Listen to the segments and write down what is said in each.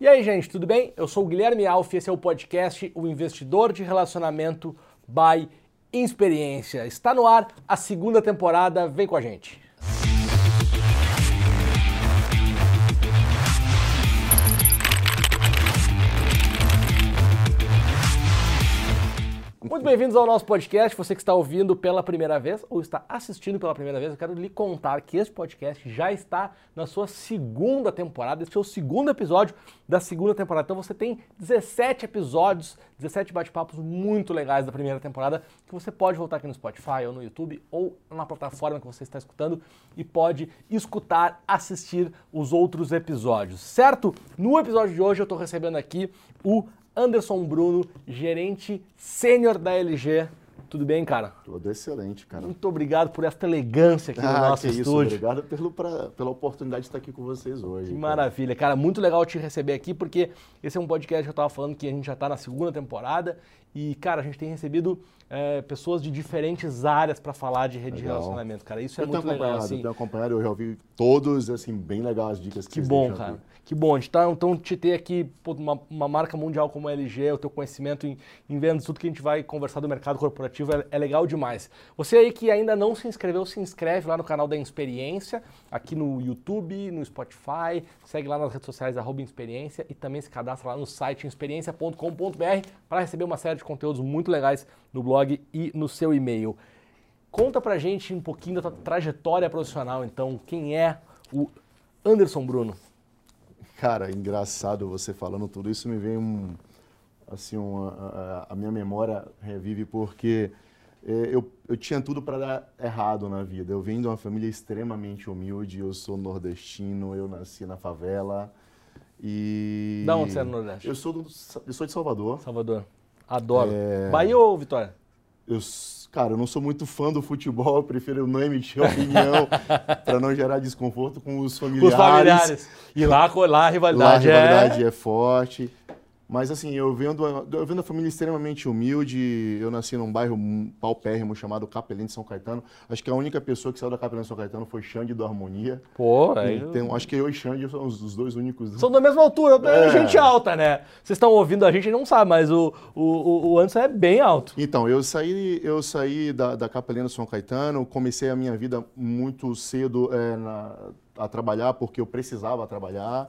E aí, gente, tudo bem? Eu sou o Guilherme Alf, esse é o podcast O Investidor de Relacionamento by Experiência. Está no ar a segunda temporada, vem com a gente. Muito bem-vindos ao nosso podcast. Você que está ouvindo pela primeira vez ou está assistindo pela primeira vez, eu quero lhe contar que este podcast já está na sua segunda temporada. Este é o segundo episódio da segunda temporada. Então você tem 17 episódios, 17 bate-papos muito legais da primeira temporada que você pode voltar aqui no Spotify ou no YouTube ou na plataforma que você está escutando e pode escutar, assistir os outros episódios, certo? No episódio de hoje eu estou recebendo aqui o Anderson Bruno, gerente sênior da LG. Tudo bem, cara? Tudo excelente, cara. Muito obrigado por essa elegância aqui ah, no nosso que estúdio. Isso, obrigado pelo, pra, pela oportunidade de estar aqui com vocês hoje. Que cara. maravilha, cara. Muito legal te receber aqui, porque esse é um podcast que eu estava falando que a gente já está na segunda temporada e, cara, a gente tem recebido é, pessoas de diferentes áreas para falar de rede legal. de relacionamento, cara. Isso é eu muito legal. Assim. Eu tenho acompanhado, eu já ouvi todos, assim, bem legal as dicas que, que bom, cara. Aqui. Que bom, a gente tá, então te ter aqui pô, uma, uma, marca mundial como a LG, o teu conhecimento em, em vendas, tudo que a gente vai conversar do mercado corporativo é, é, legal demais. Você aí que ainda não se inscreveu, se inscreve lá no canal da Experiência, aqui no YouTube, no Spotify, segue lá nas redes sociais arroba Experiência e também se cadastra lá no site experiência.com.br para receber uma série de conteúdos muito legais no blog e no seu e-mail. Conta pra gente um pouquinho da tua trajetória profissional, então, quem é o Anderson Bruno? Cara, engraçado você falando tudo isso, me vem um. Assim, uma, a, a minha memória revive porque é, eu, eu tinha tudo para dar errado na vida. Eu venho de uma família extremamente humilde, eu sou nordestino, eu nasci na favela. E. Da onde você é no Nordeste? Eu sou, do, eu sou de Salvador. Salvador. Adoro. É... Bahia ou Vitória? Eu, cara, eu não sou muito fã do futebol, eu prefiro não emitir opinião para não gerar desconforto com os familiares. Os familiares. E lá, lá a rivalidade, lá a rivalidade é... é forte. Mas assim, eu venho, do, eu venho da família extremamente humilde. Eu nasci num bairro paupérrimo chamado Capelém de São Caetano. Acho que a única pessoa que saiu da Capelém de São Caetano foi Xande do Harmonia. Pô, é. Então, acho que eu e Xande somos os dois únicos. São da mesma altura, é. gente alta, né? Vocês estão ouvindo a gente e não sabe, mas o, o, o Anderson é bem alto. Então, eu saí, eu saí da, da Capelém de São Caetano, comecei a minha vida muito cedo é, na, a trabalhar, porque eu precisava trabalhar.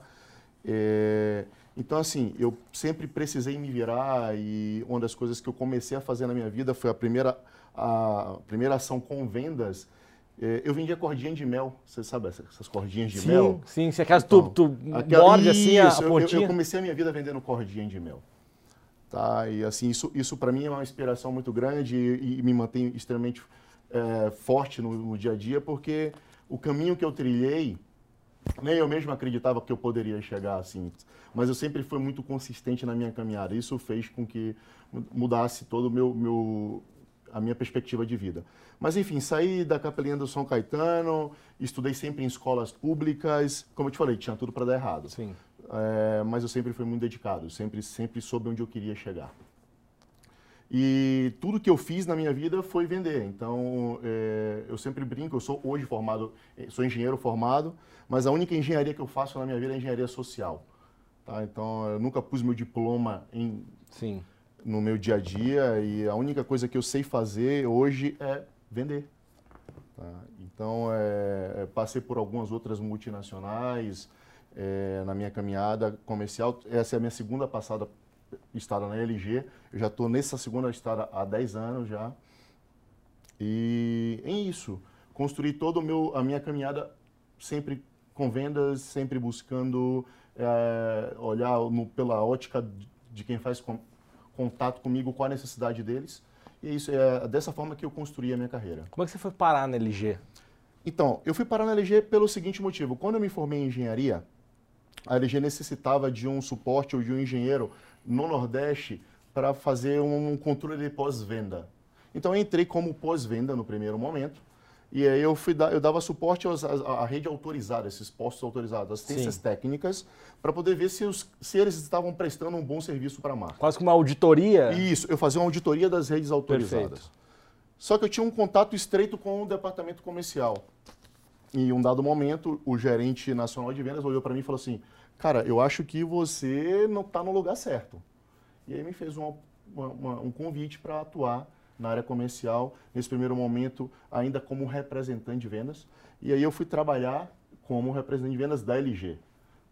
É, então, assim, eu sempre precisei me virar e uma das coisas que eu comecei a fazer na minha vida foi a primeira, a primeira ação com vendas. É, eu vendia cordinha de mel, você sabe essas cordinhas de sim, mel? Sim, sim, aquelas então, tu, tu aquela, morde assim a, a pontinha. Eu, eu, comecei a minha vida vendendo cordinha de mel. Tá? E assim, isso, isso para mim é uma inspiração muito grande e, e me mantém extremamente é, forte no, no dia a dia, porque o caminho que eu trilhei nem eu mesmo acreditava que eu poderia chegar assim, mas eu sempre fui muito consistente na minha caminhada. Isso fez com que mudasse todo o meu, meu a minha perspectiva de vida. Mas enfim, saí da Capelinha do São Caetano, estudei sempre em escolas públicas. Como eu te falei, tinha tudo para dar errado. Sim. É, mas eu sempre fui muito dedicado, sempre sempre soube onde eu queria chegar. E tudo que eu fiz na minha vida foi vender. Então, é, eu sempre brinco, eu sou hoje formado, eh, sou engenheiro formado, mas a única engenharia que eu faço na minha vida é engenharia social. Tá? Então, eu nunca pus meu diploma em, Sim. no meu dia a dia e a única coisa que eu sei fazer hoje é vender. Tá? Então, é, passei por algumas outras multinacionais é, na minha caminhada comercial. Essa é a minha segunda passada estada na LG. Eu já estou nessa segunda estada há 10 anos já. E em isso, construí toda a minha caminhada sempre com vendas, sempre buscando é, olhar no, pela ótica de quem faz com, contato comigo, qual a necessidade deles. E isso é dessa forma que eu construí a minha carreira. Como é que você foi parar na LG? Então, eu fui parar na LG pelo seguinte motivo. Quando eu me formei em engenharia, a LG necessitava de um suporte ou de um engenheiro no Nordeste para fazer um controle de pós-venda. Então eu entrei como pós-venda no primeiro momento. E aí eu, fui eu dava suporte à, rede autorizada, esses postos autorizados, assistências Sim. técnicas, para poder ver se, os, se eles estavam prestando um bom serviço para a marca. Quase como uma auditoria? Isso, eu fazia uma auditoria das redes autorizadas. Perfeito. Só que eu tinha um contato estreito com o departamento comercial. E em um dado momento, o gerente nacional de vendas olhou para mim e falou assim: cara, eu acho que você não está no lugar certo. E aí me fez uma, uma, um convite para atuar na área comercial, nesse primeiro momento ainda como representante de vendas. E aí eu fui trabalhar como representante de vendas da LG.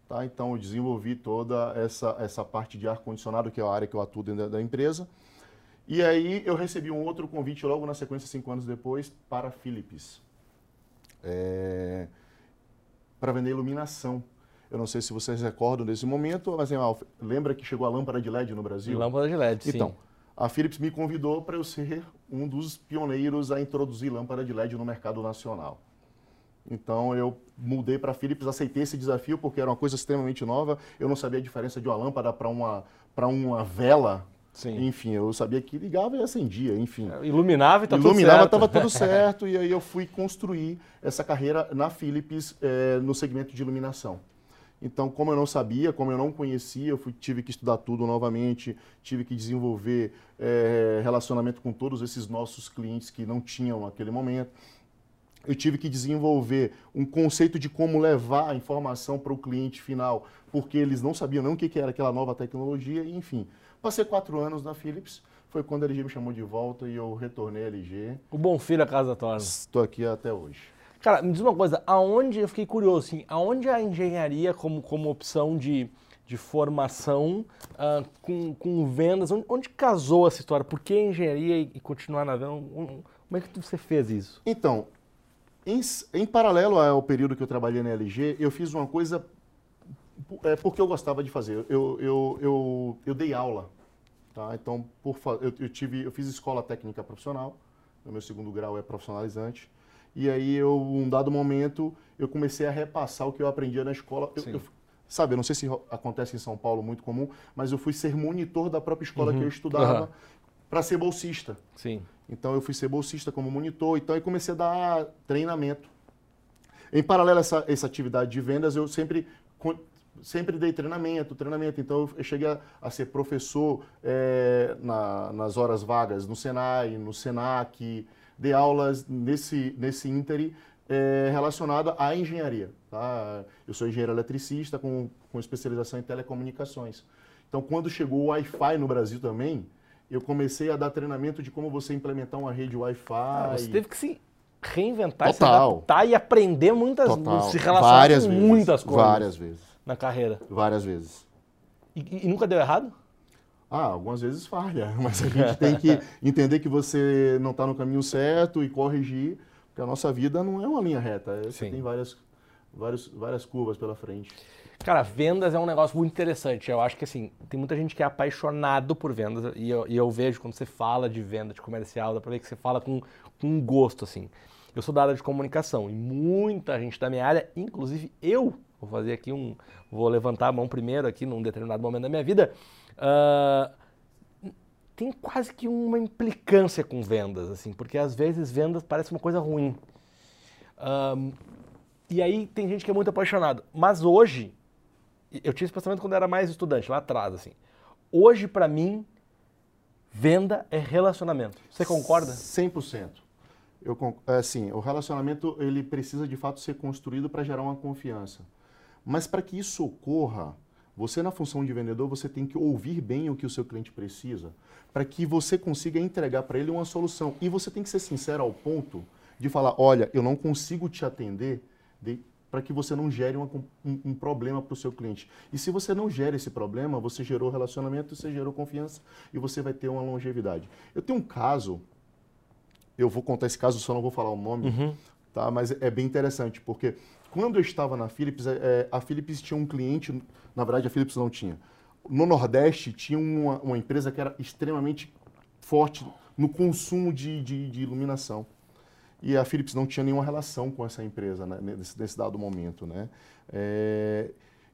Tá? Então eu desenvolvi toda essa, essa parte de ar-condicionado, que é a área que eu atuo dentro da, da empresa. E aí eu recebi um outro convite logo na sequência, cinco anos depois, para a Philips. É, para vender iluminação. Eu não sei se vocês recordam desse momento, mas assim, lembra que chegou a lâmpada de LED no Brasil? Lâmpada de LED, então, sim. Então, a Philips me convidou para eu ser um dos pioneiros a introduzir lâmpada de LED no mercado nacional. Então eu mudei para a Philips, aceitei esse desafio porque era uma coisa extremamente nova. Eu não sabia a diferença de uma lâmpada para uma, uma vela. Sim. Enfim, eu sabia que ligava e acendia, enfim. É, iluminava e estava tudo certo. Iluminava, estava tudo certo. e aí eu fui construir essa carreira na Philips é, no segmento de iluminação. Então, como eu não sabia, como eu não conhecia, eu fui, tive que estudar tudo novamente, tive que desenvolver é, relacionamento com todos esses nossos clientes que não tinham naquele momento. Eu tive que desenvolver um conceito de como levar a informação para o cliente final, porque eles não sabiam nem o que era aquela nova tecnologia, enfim. Passei quatro anos na Philips, foi quando a LG me chamou de volta e eu retornei à LG. O bom filho a casa torna. Estou aqui até hoje. Cara, me diz uma coisa, aonde, eu fiquei curioso, assim, aonde a engenharia como, como opção de, de formação uh, com, com vendas, onde, onde, casou essa história? Por que engenharia e, e continuar na venda? Como é que você fez isso? Então, em, em, paralelo ao período que eu trabalhei na LG, eu fiz uma coisa é, porque eu gostava de fazer. Eu, eu, eu, eu dei aula. Tá? Então, por, eu, eu, tive, eu fiz escola técnica profissional, meu segundo grau é profissionalizante. E aí, eu, um dado momento, eu comecei a repassar o que eu aprendia na escola. Eu, eu, sabe, eu não sei se acontece em São Paulo muito comum, mas eu fui ser monitor da própria escola uhum. que eu estudava uhum. para ser bolsista. Sim. Então, eu fui ser bolsista como monitor. Então, eu comecei a dar treinamento. Em paralelo a essa, essa atividade de vendas, eu sempre sempre dei treinamento, treinamento. Então eu cheguei a, a ser professor é, na, nas horas vagas no Senai, no Senac, dei aulas nesse, nesse ínterim é, relacionada à engenharia. Tá? Eu sou engenheiro eletricista com, com especialização em telecomunicações. Então, quando chegou o Wi-Fi no Brasil também, eu comecei a dar treinamento de como você implementar uma rede Wi-Fi. Ah, você teve que se reinventar, Total. se adaptar e aprender muitas, Total. se relacionar várias com vezes, muitas coisas. Várias vezes. Na carreira. Várias vezes. E, e nunca deu errado? Ah, algumas vezes falha, mas a gente tem que entender que você não está no caminho certo e corrigir, porque a nossa vida não é uma linha reta, é, você tem várias, várias, várias curvas pela frente. Cara, vendas é um negócio muito interessante. Eu acho que assim, tem muita gente que é apaixonado por vendas e eu, e eu vejo quando você fala de venda, de comercial, dá pra ver que você fala com, com gosto, assim. Eu sou da área de comunicação e muita gente da minha área, inclusive eu, vou fazer aqui um, vou levantar a mão primeiro aqui num determinado momento da minha vida, uh, tem quase que uma implicância com vendas, assim, porque às vezes vendas parece uma coisa ruim. Uh, e aí tem gente que é muito apaixonado. Mas hoje, eu tinha esse pensamento quando eu era mais estudante, lá atrás, assim. Hoje, para mim, venda é relacionamento. Você concorda? 100%. Eu, assim, o relacionamento ele precisa de fato ser construído para gerar uma confiança. Mas para que isso ocorra, você, na função de vendedor, você tem que ouvir bem o que o seu cliente precisa, para que você consiga entregar para ele uma solução. E você tem que ser sincero ao ponto de falar: olha, eu não consigo te atender para que você não gere uma, um, um, problema para o seu cliente. E se você não gera esse problema, você gerou relacionamento, você gerou confiança e você vai ter uma longevidade. Eu tenho um caso, eu vou contar esse caso, só não vou falar o nome, uhum. tá? mas é bem interessante, porque quando eu estava na Philips, é, é, a Philips tinha um cliente, na verdade a Philips não tinha. No Nordeste tinha uma, uma empresa que era extremamente forte no consumo de, de, de, iluminação. E a Philips não tinha nenhuma relação com essa empresa né, nesse, nesse, dado momento. Né? É,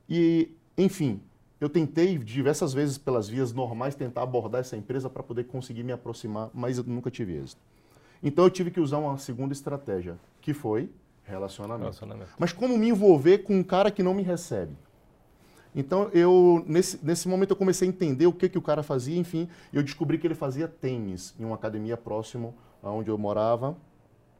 e, enfim, eu tentei diversas vezes pelas vias normais tentar abordar essa empresa para poder conseguir me aproximar, mas eu nunca tive êxito. Então eu tive que usar uma segunda estratégia, que foi Relacionamento. Relacionamento. Mas como me envolver com um cara que não me recebe? Então, eu nesse, nesse momento eu comecei a entender o que, que o cara fazia, enfim, eu descobri que ele fazia tênis em uma academia próximo aonde eu morava.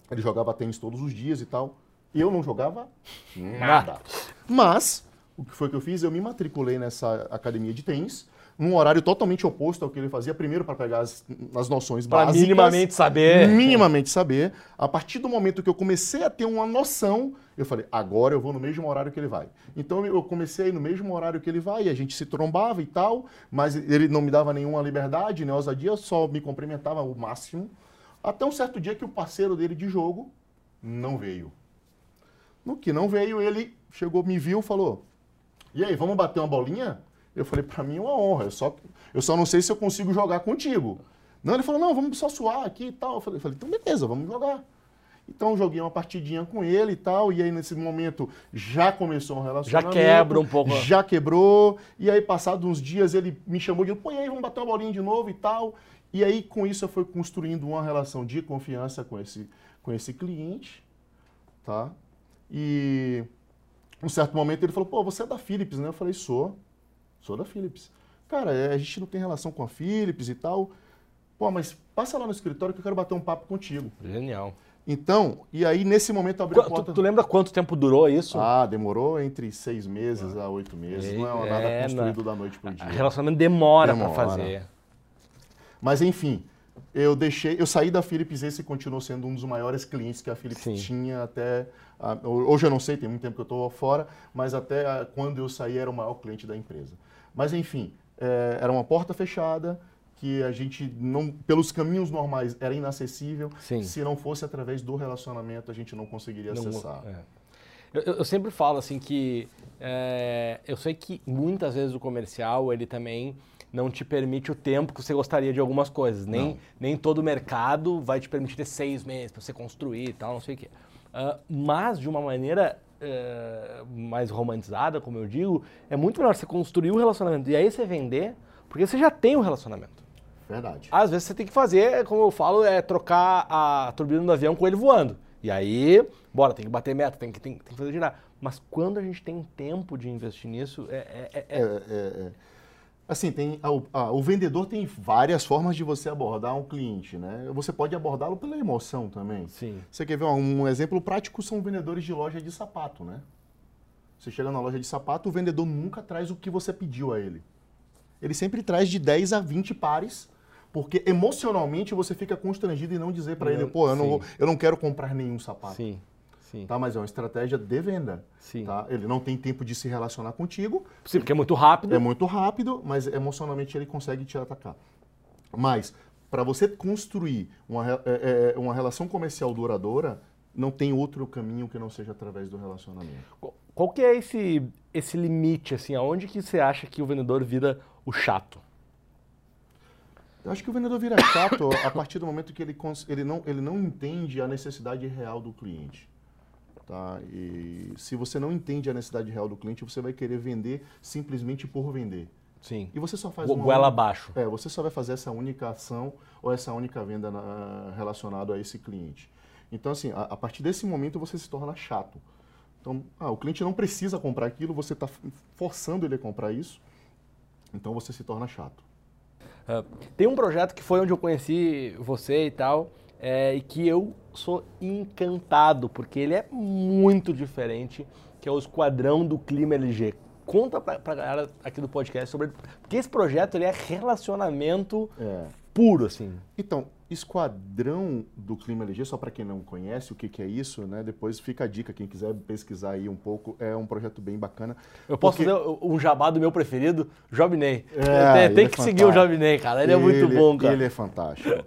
Ele jogava tênis todos os dias e tal. Eu não jogava nada. Mas, o que foi que eu fiz? Eu me matriculei nessa academia de tênis, num horário totalmente oposto ao que ele fazia, primeiro para pegar as, as noções Pra básicas. minimamente saber. Minimamente saber. A partir do momento que eu comecei a ter uma noção, eu falei, agora eu vou no mesmo horário que ele vai. Então eu comecei a ir no mesmo horário que ele vai, e a gente se trombava e tal, mas ele não me dava nenhuma liberdade, nem ousadia, só me cumprimentava o máximo. Até um certo dia que o parceiro dele de jogo não veio. No que não veio, ele chegou, me viu, falou: "E aí, vamos bater uma bolinha?" Eu falei: "Para mim é uma honra, eu só eu só não sei se eu consigo jogar contigo." Não, ele falou: "Não, vamos só suar aqui e tal." Eu falei: "Então beleza, vamos jogar." Então joguei uma partidinha com ele e tal, e aí nesse momento já começou um relacionamento. quebra um pouco. Já quebrou, e aí passados uns dias ele me chamou e disse, pô, e aí, vamos bater uma bolinha de novo e tal. E aí com isso eu fui construindo uma relação de confiança com esse, com esse cliente, tá? E um certo momento ele falou, pô, você é da Philips, né? Eu falei, sou, sou da Philips. Cara, é, a gente não tem relação com a Philips e tal. Pô, mas passa lá no escritório que eu quero bater um papo contigo. Genial. Então, e aí nesse momento abriu a porta. Tu, tu lembra quanto tempo durou isso? Ah, demorou entre seis meses a oito meses. Não é nada É, construído não- da noite pro dia. Relacionamento demora, Demora. fazer. Mas enfim, eu deixei, eu saí da Philips esse continuou sendo um dos maiores clientes que a Philips Sim. tinha até hoje eu não sei, tem muito tempo que eu estou fora, mas até quando eu saí era o maior cliente da empresa. Mas enfim, é, era uma porta fechada que a gente não, pelos caminhos normais era inacessível. Sim. Se não fosse através do relacionamento a gente não conseguiria Não- acessar. é. Eu, eu- sempre falo assim que é, eu sei que muitas vezes o comercial ele também não te permite o tempo que você gostaria de algumas coisas. Nem, Não. nem todo mercado vai te permitir ter seis meses para você construir e tal, não sei o quê. Ah, mas de uma maneira é, mais romantizada, como eu digo, é muito melhor você construir o relacionamento e aí você vender, porque você já tem o relacionamento. Verdade. Às vezes você tem que fazer, como eu falo, é trocar a turbina do avião com ele voando. E aí, bora, tem que bater meta, tem que, tem, tem que fazer girar. Mas quando a gente tem tempo de investir nisso, é, é- é- É, é, é. Assim, tem, a- o- a- o vendedor tem várias formas de você abordar um cliente, né? Você pode abordá-lo pela emoção também. Sim. Você quer ver um, um exemplo prático? São vendedores de loja de sapato, né? Você chega na loja de sapato, o vendedor nunca traz o que você pediu a ele. Ele sempre traz de 10 a 20 pares, porque emocionalmente você fica constrangido em não dizer para ele, pô, eu não, vou- eu não quero comprar nenhum sapato. Sim, sim. Tá? Mas é uma estratégia de venda. Sim. Tá? Ele não tem tempo de se relacionar contigo, Sim, porque é muito rápido. é muito rápido, mas emocionalmente ele consegue te atacar. Mas, para você construir uma, re- é, é, uma relação comercial duradoura, não tem outro caminho que não seja através do relacionamento. Qual- que é esse, esse limite, assim, aonde que você acha que o vendedor vira o chato? Eu acho que o vendedor vira chato a partir do momento que ele, ele, não, ele não entende a necessidade real do cliente. Tá? E se você não entende a necessidade real do cliente, você vai querer vender simplesmente por vender. Sim. E você só faz uma Goela abaixo. É, você só vai fazer essa única ação ou essa única venda na, relacionada a esse cliente. Então, assim, a, a partir desse momento você se torna chato. Então, ah, o cliente não precisa comprar aquilo, você está forçando ele a comprar isso, então você se torna chato. Ah, tem um projeto que foi onde eu conheci você e tal, é, e que eu sou encantado, porque ele é muito diferente, que é o Esquadrão do Clima LG. Conta pra, pra galera aqui do podcast sobre... Porque esse projeto, ele é relacionamento É. puro, assim. Então, Esquadrão do Clima LG, só para quem não conhece o que, que é isso, né? Depois fica a dica, quem quiser pesquisar aí um pouco, é um projeto bem bacana. Eu posso Porque- fazer um jabá do meu preferido, Jobney. É, tem ele tem é que seguir o. Jobney, cara. Ele, é muito bom, cara. Ele é fantástico.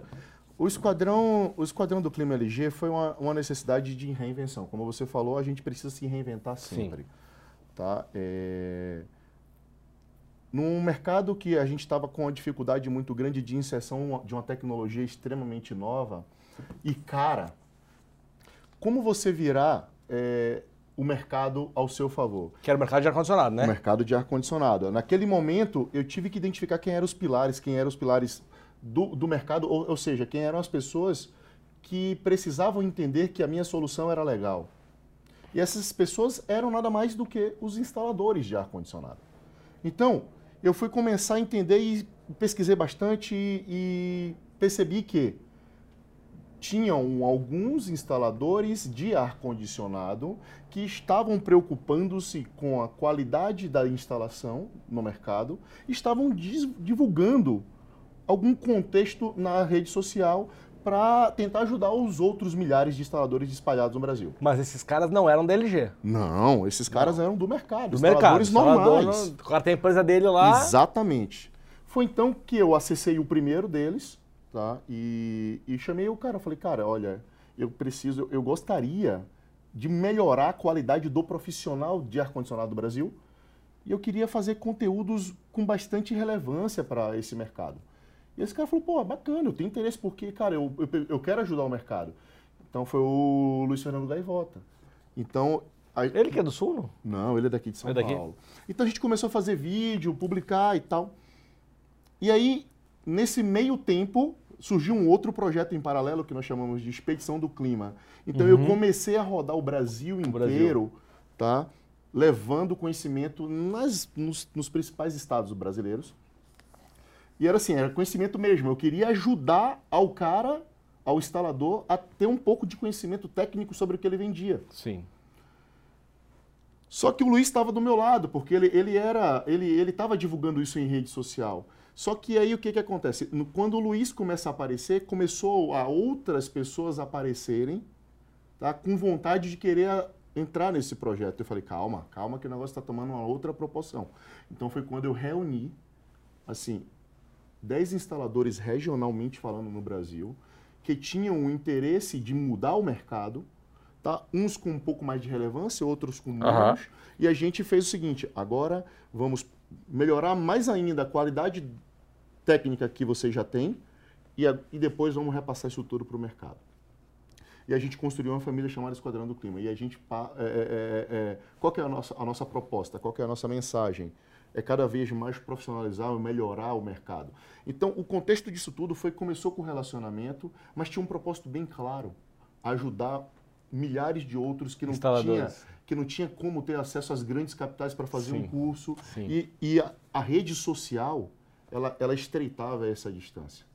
O esquadrão, o esquadrão do Clima LG foi uma, uma necessidade de reinvenção. Como você falou, a gente precisa se reinventar sempre. Tá? É... Num mercado que a gente estava com uma dificuldade muito grande de inserção de uma tecnologia extremamente nova e cara, como você virar é, o mercado ao seu favor? Que era o mercado de ar-condicionado, né? o mercado de ar-condicionado. Naquele momento, eu tive que identificar quem eram os pilares, quem eram os pilares do, do mercado, ou, ou seja, quem eram as pessoas que precisavam entender que a minha solução era legal. E essas pessoas eram nada mais do que os instaladores de ar-condicionado. Então, eu fui começar a entender e pesquisei bastante e, e percebi que tinham alguns instaladores de ar-condicionado que estavam preocupando-se com a qualidade da instalação no mercado, estavam divulgando algum contexto na rede social para tentar ajudar os outros milhares de instaladores espalhados no Brasil. Mas esses caras não eram da LG. Não, esses caras não. eram do mercado, do instaladores mercado, normais. O cara tem a empresa dele lá. Exatamente. Foi então que eu acessei o primeiro deles, tá? E, e chamei o cara, falei, cara, olha, eu preciso, eu gostaria de melhorar a qualidade do profissional de ar-condicionado do Brasil e eu queria fazer conteúdos com bastante relevância para esse mercado. E esse cara falou, pô, bacana, eu tenho interesse porque, cara, eu, eu, eu quero ajudar o mercado. Então foi o Luiz Fernando Gaivota. Então... A... Ele que é do Sul, não? Não, ele é daqui de São é daqui? Paulo. Então a gente começou a fazer vídeo, publicar e tal. E aí, nesse meio tempo, surgiu um outro projeto em paralelo que nós chamamos de Expedição do Clima. Então uhum. eu comecei a rodar o Brasil o inteiro, Brasil. tá? Levando conhecimento nas, nos, nos principais estados brasileiros. E era assim, era conhecimento mesmo. Eu queria ajudar ao cara, ao instalador, a ter um pouco de conhecimento técnico sobre o que ele vendia. Sim. Só que o Luiz estava do meu lado, porque ele, ele era, ele ele estava divulgando isso em rede social. Só que aí o que, que acontece? Quando o Luiz começa a aparecer, começou a outras pessoas aparecerem, tá, com vontade de querer entrar nesse projeto. Eu falei, calma, calma que o negócio está tomando uma outra proporção. Então foi quando eu reuni, assim, 10 instaladores regionalmente falando no Brasil, que tinham o interesse de mudar o mercado, tá? uns com um pouco mais de relevância, outros com menos. Uhum. E a gente fez o seguinte: agora vamos melhorar mais ainda a qualidade técnica que você já tem e, a, e depois vamos repassar isso tudo para o mercado. E a gente construiu uma família chamada Esquadrão do Clima. E a gente. É, é, é, é, qual é a nossa, a nossa proposta? Qual é a nossa mensagem? É cada vez mais profissionalizar e melhorar o mercado. Então, o contexto disso tudo foi que começou com relacionamento, mas tinha um propósito bem claro, ajudar milhares de outros que não tinha que não tinha como ter acesso às grandes capitais para fazer sim, um curso. Sim. e, e a, a, rede social ela, ela estreitava essa distância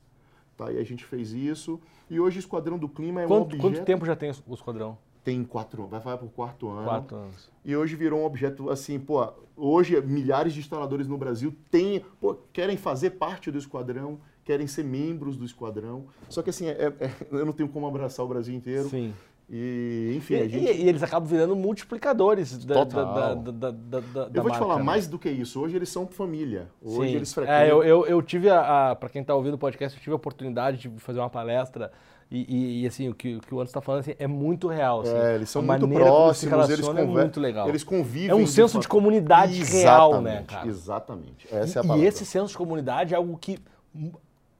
tá? E a gente fez isso. E hoje o esquadrão do clima é quanto, um objeto quanto tempo já tem o esquadrão tem quatro, vai para o quarto ano. Quatro anos. E hoje virou um objeto assim, pô, hoje milhares de instaladores no Brasil têm, pô, querem fazer parte do esquadrão, querem ser membros do esquadrão. Só que assim, é, é, eu não tenho como abraçar o Brasil inteiro. Sim. E, enfim, e, gente... e, eles acabam virando multiplicadores da, da, da, da, da, Eu vou te falar, né? mais do que isso, hoje eles são família. Hoje Sim. eles frequentam. É, eu, eu, eu tive, a, a para quem está ouvindo o podcast, eu tive a oportunidade de fazer uma palestra e, e, e, assim, o que, o que o Anderson está falando assim, é muito real. Assim. É, eles são muito próximos, eles conver... é muito legal. Eles convivem. É um senso de, de comunidade exatamente, real, né, cara? Exatamente. Essa é a palavra. E esse senso de comunidade é algo que.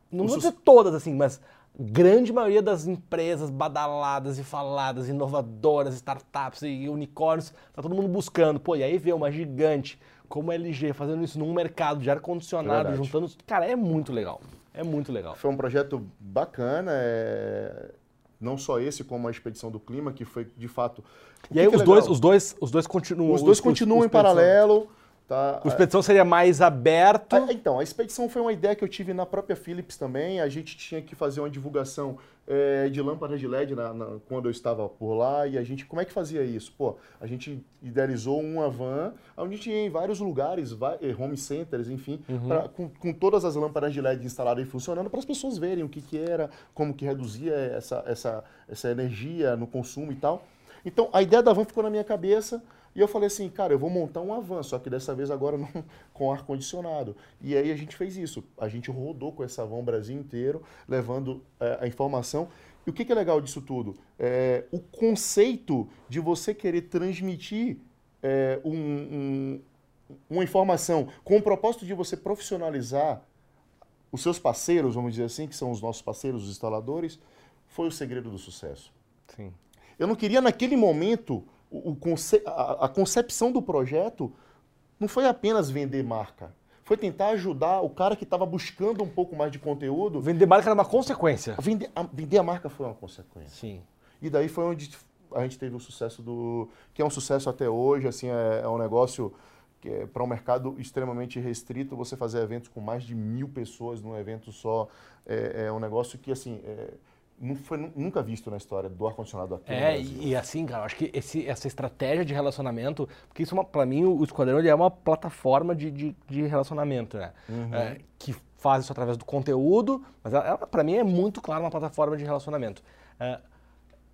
Não o vou dizer todas, assim, mas grande maioria das empresas badaladas e faladas, inovadoras, startups e unicórnios, tá todo mundo buscando. Pô, e aí vê uma gigante como a LG fazendo isso num mercado de ar-condicionado, juntando. Cara, é muito legal. É muito legal. Foi um projeto bacana, é... não só esse, como a Expedição do Clima, que foi de fato. E aí os, dois, os, dois, os dois continuam. Os dois continuam os, em paralelo. Tá? A expedição seria mais aberto? A, então, a expedição foi uma ideia que eu tive na própria Philips também. A gente tinha que fazer uma divulgação é, de lâmpadas de LED na, na, quando eu estava por lá. E a gente, como é que fazia isso? Pô, a gente idealizou uma van onde a gente ia em vários lugares, eh, home centers, enfim, uhum. pra, com, com, todas as lâmpadas de LED instaladas e funcionando para as pessoas verem o que, que era, como que reduzia essa, essa, essa energia no consumo e tal. Então, a ideia da van ficou na minha cabeça. E eu falei assim, cara, eu vou montar um avanço, só que dessa vez agora não, com ar-condicionado. E aí a gente fez isso. A gente rodou com essa van o Brasil inteiro, levando é, a informação. E o que, que é legal disso tudo? É, o conceito de você querer transmitir é, um, um, uma informação com o propósito de você profissionalizar os seus parceiros, vamos dizer assim, que são os nossos parceiros, os instaladores, foi o segredo do sucesso. Sim. Eu não queria, naquele momento, o, conce a, a concepção do projeto não foi apenas vender marca. Foi tentar ajudar o cara que estava buscando um pouco mais de conteúdo. Vender marca era uma consequência. Vender a, vender a marca foi uma consequência. Sim. E daí foi onde a gente teve o sucesso do. que é um sucesso até hoje, assim, é, é um negócio que é para um mercado extremamente restrito, você fazer eventos com mais de mil pessoas num evento só é, é um negócio que, assim, é, não foi nu- nunca visto na história do ar-condicionado aqui no É, Brasil. e, e assim, cara, eu acho que esse- essa estratégia de relacionamento, porque isso, é uma, pra mim, o Esquadrão é uma plataforma de, de, de relacionamento, né? É, que faz isso através do conteúdo, mas ela, ela, pra mim, é muito claro uma plataforma de relacionamento. É,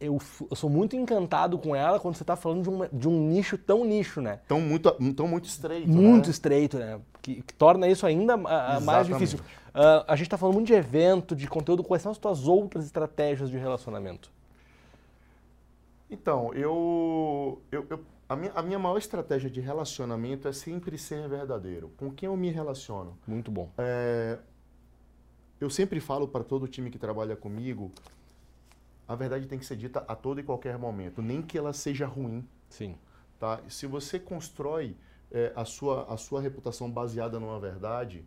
eu, eu sou muito encantado com ela quando você tá falando de, uma- de um nicho tão nicho, né? Tão muito, tão muito estreito, muito né? estreito, né? Que, que torna isso ainda mais difícil. Ah, a gente está falando muito de evento, de conteúdo. Quais são as tuas outras estratégias de relacionamento? Então, eu, eu, eu- a, minha, a minha maior estratégia de relacionamento é sempre ser verdadeiro. Com quem eu me relaciono? Muito bom. É, eu sempre falo para todo time que trabalha comigo, a verdade tem que ser dita a todo e qualquer momento, nem que ela seja ruim. Sim. Tá? Se você constrói é, a, sua, a sua reputação baseada numa verdade,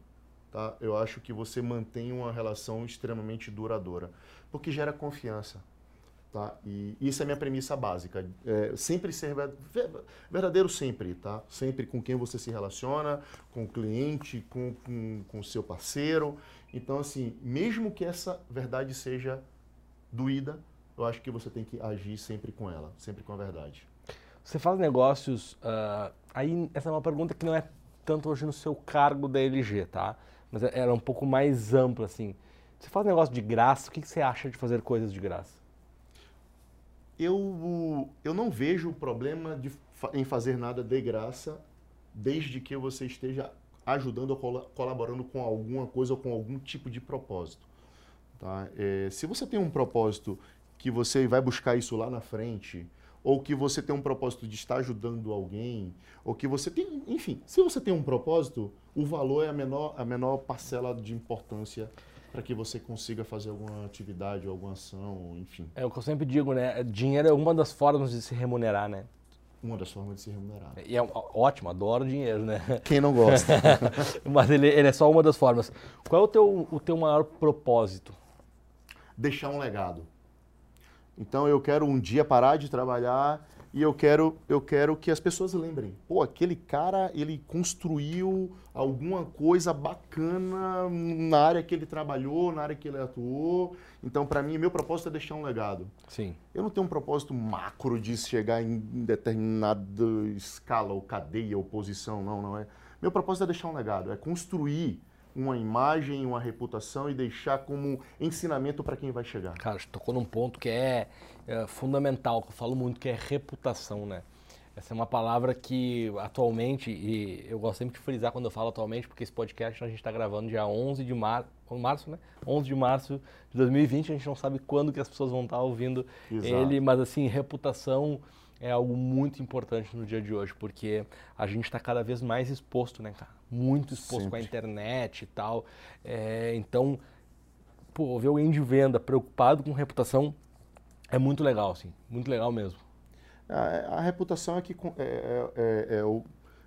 tá? eu acho que você mantém uma relação extremamente duradoura, porque gera confiança. Tá? E isso é a minha premissa básica. É, sempre ser ver- ver- verdadeiro sempre, tá? Sempre com quem você se relaciona, com o cliente, com com com o seu parceiro. Então, assim, mesmo que essa verdade seja doída, eu acho que você tem que agir sempre com ela, sempre com a verdade. Você faz negócios. ah, aí, essa é uma pergunta que não é tanto hoje no seu cargo da LG, tá? Mas é- era um pouco mais ampla, assim. Você faz negócio de graça, o que que você acha de fazer coisas de graça? Eu, eu não vejo problema de, em fazer nada de graça, desde que você esteja ajudando ou cola- colaborando com alguma coisa ou com algum tipo de propósito. Tá? É, se você tem um propósito que você vai buscar isso lá na frente, ou que você tem um propósito de estar ajudando alguém, ou que você tem, enfim, se você tem um propósito, o valor é a menor, a menor parcela de importância para que você consiga fazer alguma atividade, alguma ação, enfim. É o que eu sempre digo, né? Dinheiro é uma das formas de se remunerar, né? Uma das formas de se remunerar. E é ótimo, adoro dinheiro, né? Quem não gosta? Mas ele, ele é só uma das formas. Qual é o teu, o teu maior propósito? Deixar um legado. Então eu quero um dia parar de trabalhar e eu quero, eu quero que as pessoas lembrem. Pô, aquele cara, ele construiu alguma coisa bacana na área que ele trabalhou, na área que ele atuou. Então, para mim, meu propósito é deixar um legado. Sim. Eu não tenho um propósito macro de chegar em determinada escala ou cadeia ou posição, não, não é. Meu propósito é deixar um legado, é construir uma imagem, uma reputação e deixar como ensinamento para quem vai chegar. Cara, tocou num ponto que é, é fundamental, que eu falo muito, que é reputação, né? Essa é uma palavra que atualmente, e eu gosto sempre de frisar quando eu falo atualmente, porque esse podcast a gente está gravando dia 11 de mar... março, né? 11 de março de 2020, a gente não sabe quando que as pessoas vão estar ouvindo Exato. ele, mas assim, reputação é algo muito importante no dia de hoje, porque a gente está cada vez mais exposto, né, cara? Muito exposto com a Sempre. internet e tal. É, então, pô, ver alguém de venda preocupado com reputação é muito legal, assim. Muito legal mesmo. A, a reputação é, que, é, é- é- é o,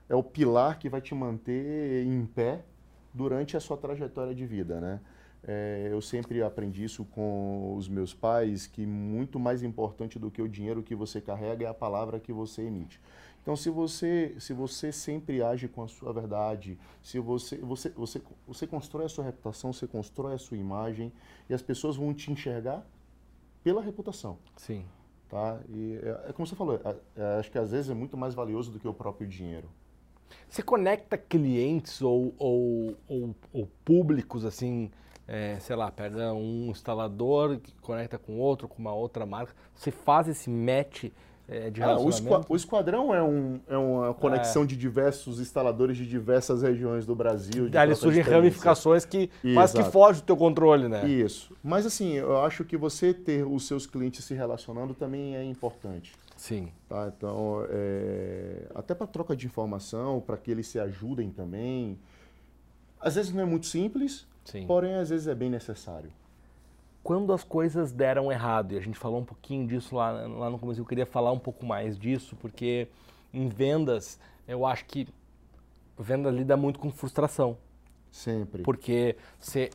é o pilar que vai te manter em pé durante a sua trajetória de vida, né? É, eu sempre aprendi isso com os meus pais, que muito mais importante do que o dinheiro que você carrega é a palavra que você emite. Então, se você, se você sempre age com a sua verdade, se você, você, você, você constrói a sua reputação, você constrói a sua imagem e as pessoas vão te enxergar pela reputação Sim. tá? E é, é como você falou, é- é, acho que às vezes é muito mais valioso do que o próprio dinheiro. Você conecta clientes ou, ou, ou, ou públicos, assim, é, sei lá, pega um instalador que conecta com outro, com uma outra marca. Você faz esse match é, de Ah, o, esquadrão é, um, é uma conexão de diversos instaladores de diversas regiões do Brasil. de de surgem ramificações que quase que foge do teu controle, né? Isso. Mas assim, eu acho que você ter os seus clientes se relacionando também é importante. Sim. Tá? Então, é, até para troca de informação, para que eles se ajudem também. Às vezes não é muito simples, Sim. porém às vezes é bem necessário. quando as coisas deram errado, e a gente falou um pouquinho disso lá, lá no começo, eu queria falar um pouco mais disso, porque em vendas, eu acho que venda lida muito com frustração, Sempre. porque você,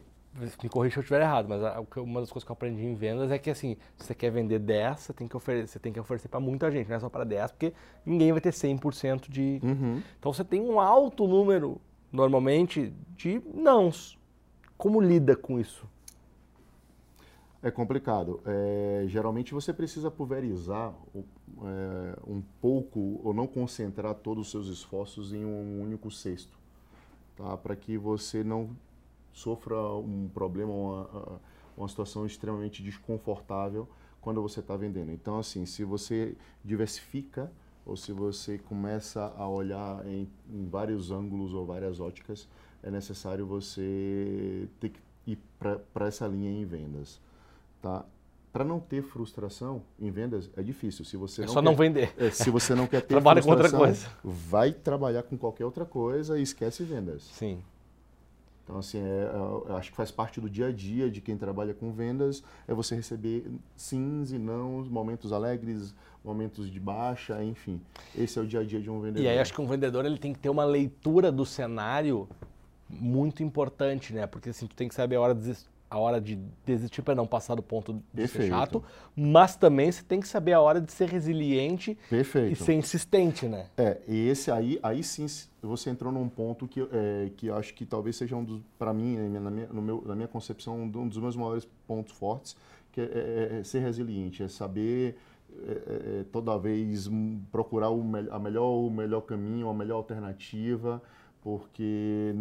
me corrija se eu estiver errado, mas a- uma das coisas que eu aprendi em vendas é que assim, se você quer vender 10, você tem que oferecer, você tem que oferecer para muita gente, não é só para 10, porque ninguém vai ter 100% de... Uhum. Então você tem um alto número, normalmente, de nãos. Como lida com isso? É complicado. É, geralmente você precisa pulverizar é, um pouco ou não concentrar todos os seus esforços em um único cesto, tá? Para que você não sofra um problema, uma, uma situação extremamente desconfortável quando você está vendendo. Então, assim, se você diversifica ou se você começa a olhar em, em vários ângulos ou várias óticas, é necessário você ter que ir para essa linha em vendas. Tá? Para não ter frustração em vendas é difícil. Se você é não só quer, não vender. É, se você não quer ter Trabalha com outra coisa. vai trabalhar com qualquer outra coisa e esquece vendas. Sim. Então, assim, é, eu acho que faz parte do dia a dia de quem trabalha com vendas, é você receber sims e nãos, momentos alegres, momentos de baixa, enfim. Esse é o dia a dia de um vendedor. E aí acho que um vendedor ele tem que ter uma leitura do cenário muito importante, né? Porque assim, tu tem que saber a hora de a hora de desistir para não passar do ponto de Perfeito. ser chato, mas também você tem que saber a hora de ser resiliente Perfeito. e ser insistente, né? É, e esse aí, aí sim você entrou num ponto que, é, que eu acho que talvez seja um dos, para mim, na minha, no meu, na minha concepção, um dos meus maiores pontos fortes, que é, é, é ser resiliente, é saber é, é, toda vez procurar o, a melhor, o melhor caminho, a melhor alternativa, porque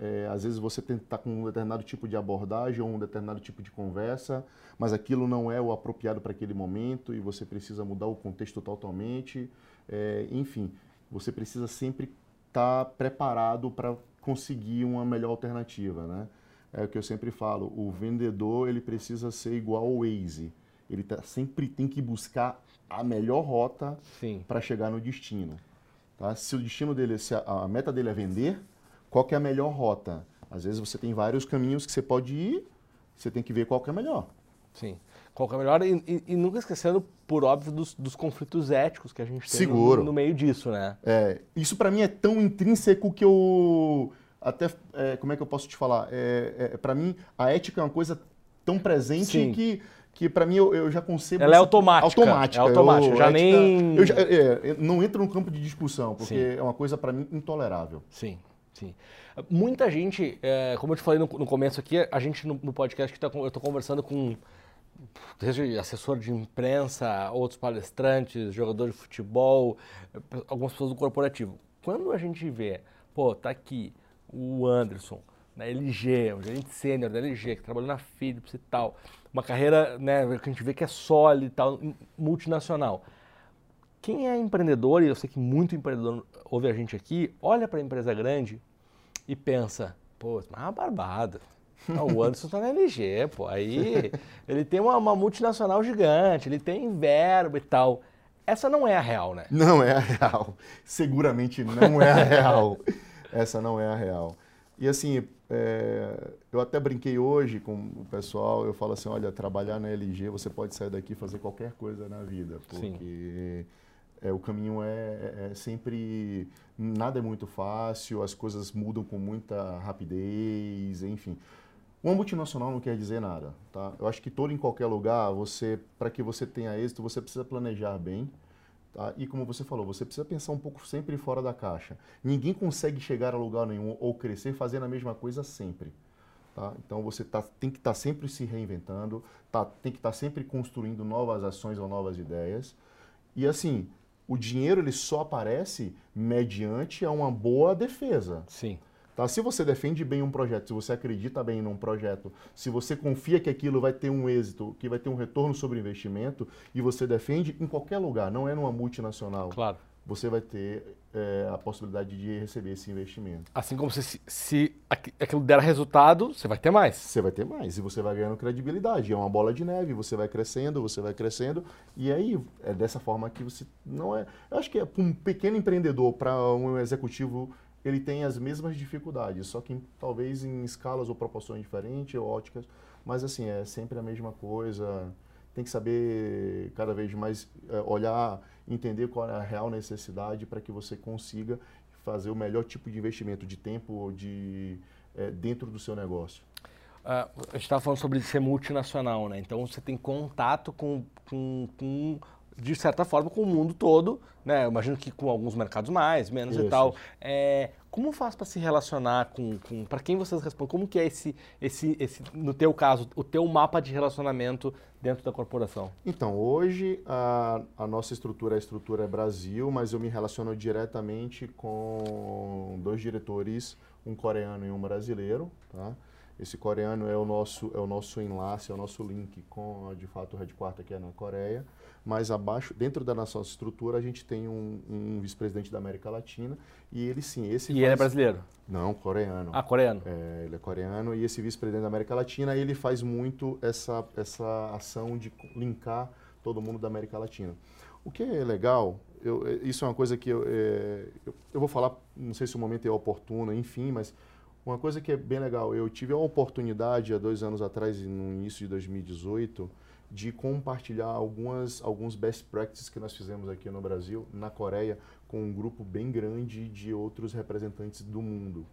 é, às vezes você estar com um determinado tipo de abordagem ou um determinado tipo de conversa, mas aquilo não é o apropriado para aquele momento e você precisa mudar o contexto totalmente. É, enfim, você precisa sempre estar preparado para conseguir uma melhor alternativa, né? É o que eu sempre falo, o vendedor ele precisa ser igual ao Waze. Ele tá, sempre tem que buscar a melhor rota para chegar no destino. Tá? Se o destino dele, se a, a meta dele é vender, qual que é a melhor rota. Às vezes você tem vários caminhos que você pode ir, você tem que ver qual que é melhor. Sim. Qual que é melhor e, e, e nunca esquecendo, por óbvio, dos, dos, conflitos éticos que a gente tem. No, no meio disso, né? É, isso para mim é tão intrínseco que eu até é, como é que eu posso te falar? É, é para mim a ética é uma coisa tão presente Sim. que que para mim eu, eu, já concebo ela é automática automática é automática eu, já ética, nem eu já, é, não entro no campo de discussão porque Sim. é uma coisa para mim intolerável sim Sim. Muita gente, é, como eu te falei no, no, começo aqui, a gente no, no podcast que tá, eu estou conversando com desde assessor de imprensa, outros palestrantes, jogador de futebol, algumas pessoas do corporativo. Quando a gente vê, pô, tá aqui o Anderson, da LG, um gerente sênior da LG, que trabalhou na Philips e tal, uma carreira né, que a gente vê que é sólida e tal, multinacional. Quem é empreendedor, e eu sei que muito empreendedor ouve a gente aqui, olha para a empresa grande e pensa, pô, mas é uma barbada. Não, o Anderson está na LG, pô. Aí ele tem uma, uma, multinacional gigante, ele tem verbo e tal. Essa não é a real, né? Não é a real. Seguramente não é a real. Essa não é a real. E assim, é, eu até brinquei hoje com o pessoal, eu falo assim, olha, trabalhar na LG, você pode sair daqui e fazer qualquer coisa na vida. Porque... Sim é, o caminho é, é, é, sempre. Nada é muito fácil, as coisas mudam com muita rapidez, enfim. Uma multinacional não quer dizer nada, tá? Eu acho que todo em qualquer lugar, você, para que você tenha êxito, você precisa planejar bem, tá? E como você falou, você precisa pensar um pouco sempre fora da caixa. Ninguém consegue chegar a lugar nenhum ou crescer fazendo a mesma coisa sempre. Tá? Então você tá, tem que estar tá sempre se reinventando, tá, tem que estar tá sempre construindo novas ações ou novas ideias. E assim, o dinheiro ele só aparece mediante a uma boa defesa. Sim. Tá? Se você defende bem um projeto, se você acredita bem num projeto, se você confia que aquilo vai ter um êxito, que vai ter um retorno sobre investimento, e você defende em qualquer lugar, não é numa multinacional. Claro. Você vai ter é, a possibilidade de receber esse investimento. Assim como se, se aquilo der resultado, você vai ter mais. Você vai ter mais e você vai ganhando credibilidade. É uma bola de neve, você vai crescendo, você vai crescendo. E aí é dessa forma que você não é. Eu acho que é para um pequeno empreendedor, para um executivo, ele tem as mesmas dificuldades, só que talvez em escalas ou proporções diferentes ou óticas. Mas assim, é sempre a mesma coisa. Tem que saber cada vez mais é, olhar entender qual é a real necessidade para que você consiga fazer o melhor tipo de investimento de tempo de, é, dentro do seu negócio. Uh, a gente estava falando sobre ser multinacional, né? Então você tem contato com, com, com de certa forma, com o mundo todo, né? Eu imagino que com alguns mercados mais, menos Isso. e tal. É, como faz para se relacionar com, com para quem vocês respondem? Como que é esse, esse, esse, no teu caso, o teu mapa de relacionamento dentro da corporação? Então, hoje a, a nossa estrutura, a estrutura é Brasil, mas eu me relaciono diretamente com dois diretores, um coreano e um brasileiro, tá? Esse coreano é o nosso é o nosso enlace, é o nosso link com, de fato, o headquarter que é na Coreia. Mas abaixo, dentro da nossa estrutura, a gente tem um, um vice-presidente da América Latina e ele sim, esse E faz... ele é brasileiro? Não, coreano. Ah, coreano. É, ele é coreano e esse vice-presidente da América Latina, ele faz muito essa, essa ação de linkar todo mundo da América Latina. O que é legal, eu, isso é uma coisa que eu, é, eu, eu, vou falar, não sei se o momento é oportuno, enfim, mas uma coisa que é bem legal, eu tive a oportunidade há dois anos atrás, no início de 2018, de compartilhar algumas, alguns best practices que nós fizemos aqui no Brasil, na Coreia, com um grupo bem grande de outros representantes do mundo.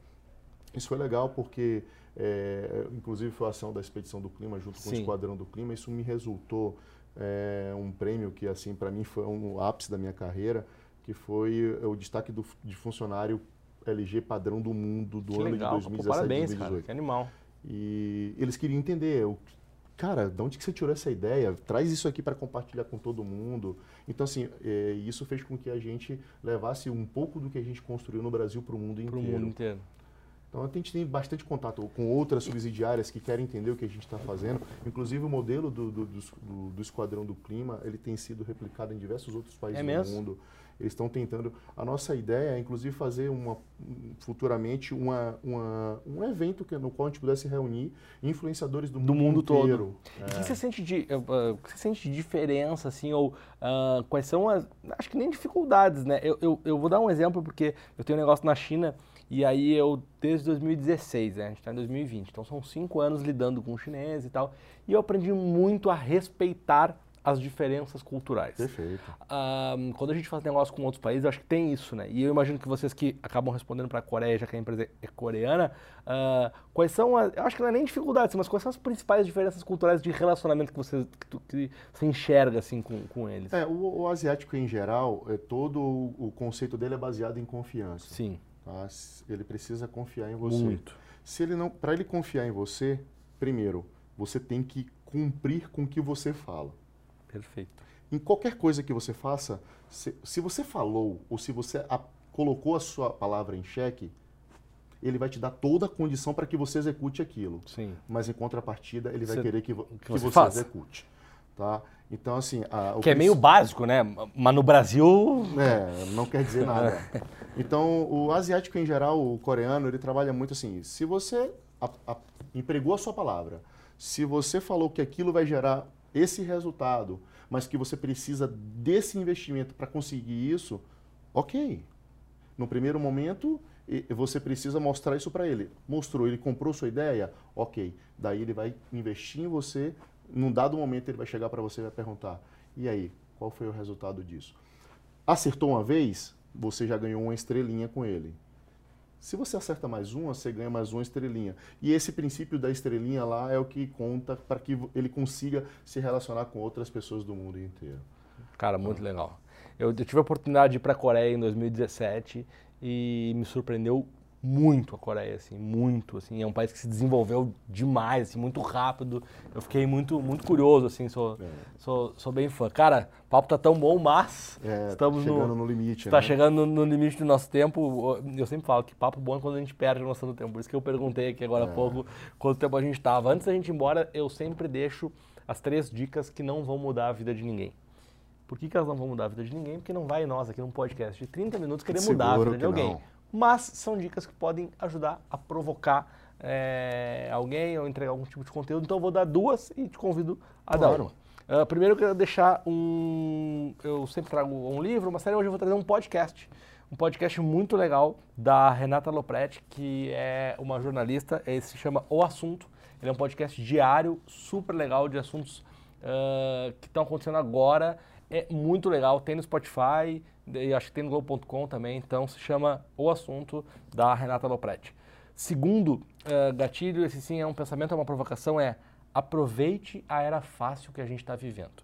Isso foi legal porque, é, inclusive, foi a ação da Expedição do Clima junto com Sim. o Esquadrão do Clima. Isso me resultou é, um prêmio que, assim, para mim foi um ápice da minha carreira, que foi o destaque do, de funcionário LG padrão do mundo do que ano legal. de 2017 Pô, parabéns, 2018. Cara, que animal. E eles queriam entender, o, cara, de onde que você tirou essa ideia? Traz isso aqui para compartilhar com todo mundo. Então, assim, é, isso fez com que a gente levasse um pouco do que a gente construiu no Brasil para o mundo inteiro. Para o mundo inteiro. Então, a gente tem bastante contato com outras subsidiárias que querem entender o que a gente está fazendo. Inclusive, o modelo do, do, do, do, Esquadrão do Clima, ele tem sido replicado em diversos outros países é do mundo. Eles estão tentando. A nossa ideia é, inclusive, fazer uma, futuramente uma, uma, um evento que, no qual a gente pudesse reunir influenciadores do, do mundo, mundo inteiro. todo. É. O que você sente de, uh, você sente de diferença, assim, ou uh, quais são as. Acho que nem dificuldades, né? Eu, eu, eu vou dar um exemplo, porque eu tenho um negócio na China. E aí eu, desde 2016, né? a gente está em 2020, então são cinco anos lidando com o chinês e tal, e eu aprendi muito a respeitar as diferenças culturais. Perfeito. Um, quando a gente faz negócio com outros países, eu acho que tem isso, né? E eu imagino que vocês que acabam respondendo para a Coreia, já que a empresa é coreana, uh, quais são as, eu acho que não é nem dificuldades, mas quais são as principais diferenças culturais de relacionamento que você, que, tu, que você enxerga assim com, com eles? É, o, o asiático em geral, é, todo o, o conceito dele é baseado em confiança. Sim. Tá? Ele precisa confiar em você. Muito. Se ele não, para ele confiar em você, primeiro, você tem que cumprir com o que você fala. Perfeito. Em qualquer coisa que você faça, se, se você falou ou se você a, colocou a sua palavra em xeque, ele vai te dar toda a condição para que você execute aquilo. Sim. Mas em contrapartida, ele vai Você- querer que, que que você você, execute. Tá? Então, assim. a- o Que é meio básico, né? Mas no Brasil. É, não quer dizer nada. Então, o asiático em geral, o coreano, ele trabalha muito assim. Se você a- a- empregou a sua palavra, se você falou que aquilo vai gerar esse resultado, mas que você precisa desse investimento para conseguir isso, ok. No primeiro momento, você precisa mostrar isso para ele. Mostrou, ele comprou sua ideia? Ok. Daí ele vai investir em você. Num dado momento, ele vai chegar para você e vai perguntar: e aí, qual foi o resultado disso? Acertou uma vez, você já ganhou uma estrelinha com ele. Se você acerta mais uma, você ganha mais uma estrelinha. E esse princípio da estrelinha lá é o que conta para que ele consiga se relacionar com outras pessoas do mundo inteiro. Cara, muito legal. Eu, eu tive a oportunidade de ir para a Coreia em 2017 e me surpreendeu muito a Coreia, assim, muito, assim, é um país que se desenvolveu demais, assim, muito rápido. Eu fiquei muito, muito curioso, assim, sou, É. sou, sou bem fã. Cara, o papo tá tão bom, mas É, estamos chegando no, no, limite, Está né? chegando no, no limite do nosso tempo. Eu sempre falo que papo bom é quando a gente perde a noção do tempo. Por isso que eu perguntei aqui agora há É. pouco quanto tempo a gente estava. Antes da gente ir embora, eu sempre deixo as três dicas que não vão mudar a vida de ninguém. Por que, que elas não vão mudar a vida de ninguém? Porque não vai nós aqui num podcast de 30 minutos querer mudar a Seguro vida de alguém. não. Mas são dicas que podem ajudar a provocar é, alguém ou entregar algum tipo de conteúdo. Então eu vou dar duas e te convido a dar Claro. uma. Ah, primeiro eu quero deixar um. Eu sempre trago um livro, uma série, hoje eu vou trazer um podcast. Um podcast muito legal da Renata Lopretti, que é uma jornalista, ele se chama O Assunto. Ele é um podcast diário, super legal, de assuntos ah, que estão acontecendo agora. É muito legal, tem no Spotify, e acho que tem no Globo.com também, então se chama O Assunto, da Renata Lopretti. Segundo eh, gatilho, esse sim é um pensamento, é uma provocação, é aproveite a era fácil que a gente está vivendo.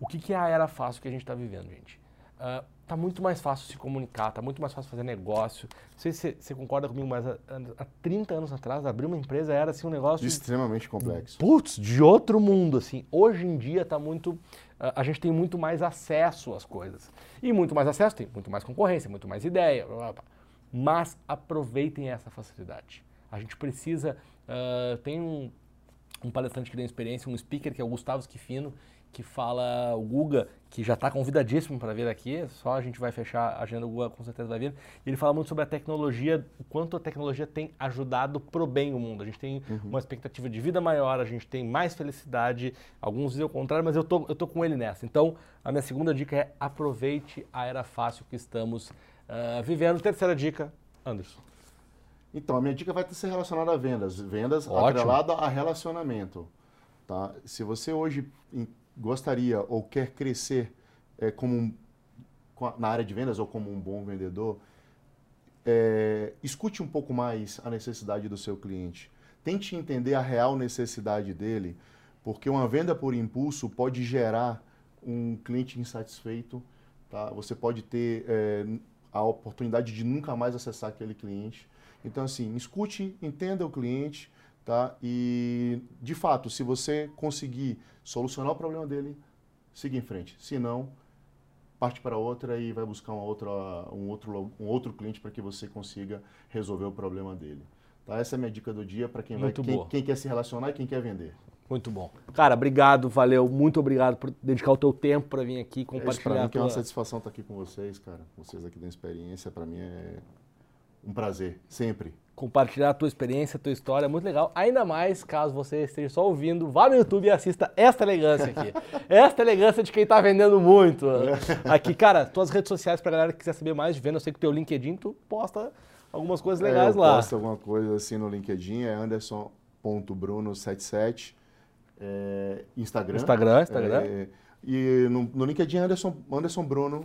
O que, que é a era fácil que a gente está vivendo, gente? Uh, tá muito mais fácil se comunicar, tá muito mais fácil fazer negócio. Não sei se você concorda comigo, mas há, há 30 anos atrás, abrir uma empresa era assim um negócio... Extremamente complexo. Putz, de outro mundo, assim. Hoje em dia tá muito... A gente tem muito mais acesso às coisas. E muito mais acesso, tem muito mais concorrência, muito mais ideia, blá, blá, blá. mas aproveitem essa facilidade. A gente precisa... Uh, tem um, um palestrante que tem experiência, um speaker que é o Gustavo Schifino, que fala o Guga, que já está convidadíssimo para vir aqui, só a gente vai fechar a agenda, o Guga com certeza vai vir. Ele fala muito sobre a tecnologia, o quanto a tecnologia tem ajudado pro bem o mundo. A gente tem uhum. uma expectativa de vida maior, a gente tem mais felicidade, alguns dizem o contrário, mas eu tô, eu tô com ele nessa. Então, a minha segunda dica é aproveite a era fácil que estamos uh, vivendo. Terceira dica, Anderson. Então, a minha dica vai ser relacionada a vendas. Vendas Ótimo. atrelada a relacionamento. Tá? Se você hoje gostaria ou quer crescer é, como na área de vendas ou como um bom vendedor, é, escute um pouco mais a necessidade do seu cliente. Tente entender a real necessidade dele, porque uma venda por impulso pode gerar um cliente insatisfeito. Tá? Você pode ter é, a oportunidade de nunca mais acessar aquele cliente. Então, assim, escute, entenda o cliente, Tá? E, de fato, se você conseguir solucionar o problema dele, siga em frente. Se não, parte para outra e vai buscar uma outra, um, outro, um outro cliente para que você consiga resolver o problema dele. Tá? Essa é a minha dica do dia para quem, vai, quem, quem, quer se relacionar e quem quer vender. Muito bom. Cara, obrigado, valeu, muito obrigado por dedicar o teu tempo para vir aqui compartilhar. Para mim que é uma satisfação estar aqui com vocês, cara. Vocês aqui da experiência, para mim é um prazer, sempre compartilhar a tua experiência, a tua história, é muito legal. Ainda mais caso você esteja só ouvindo, vá no YouTube e assista esta elegância aqui. esta elegância de quem está vendendo muito. Aqui, cara, tuas redes sociais para galera que quiser saber mais de venda, eu sei que o teu LinkedIn tu posta algumas coisas é, legais é, eu lá. Posta alguma coisa assim no LinkedIn, é anderson.bruno77. É, Instagram. Instagram, Instagram. É, e no, no LinkedIn, Anderson, Anderson Bruno,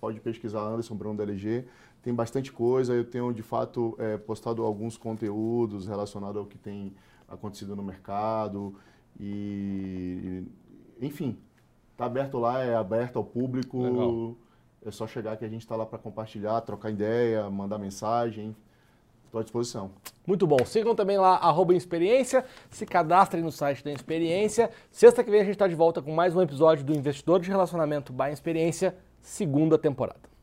pode pesquisar Anderson Bruno da LG tem bastante coisa. Eu tenho, de fato, é, postado alguns conteúdos relacionados ao que tem acontecido no mercado. E, enfim, está aberto lá, é aberto ao público. Legal. É só chegar que a gente está lá para compartilhar, trocar ideia, mandar mensagem. Estou à disposição. Muito bom. Sigam também lá, arroba Experiência. Se cadastrem no site da Experiência. Sexta que vem a gente está de volta com mais um episódio do Investidor de Relacionamento by Experiência, segunda temporada.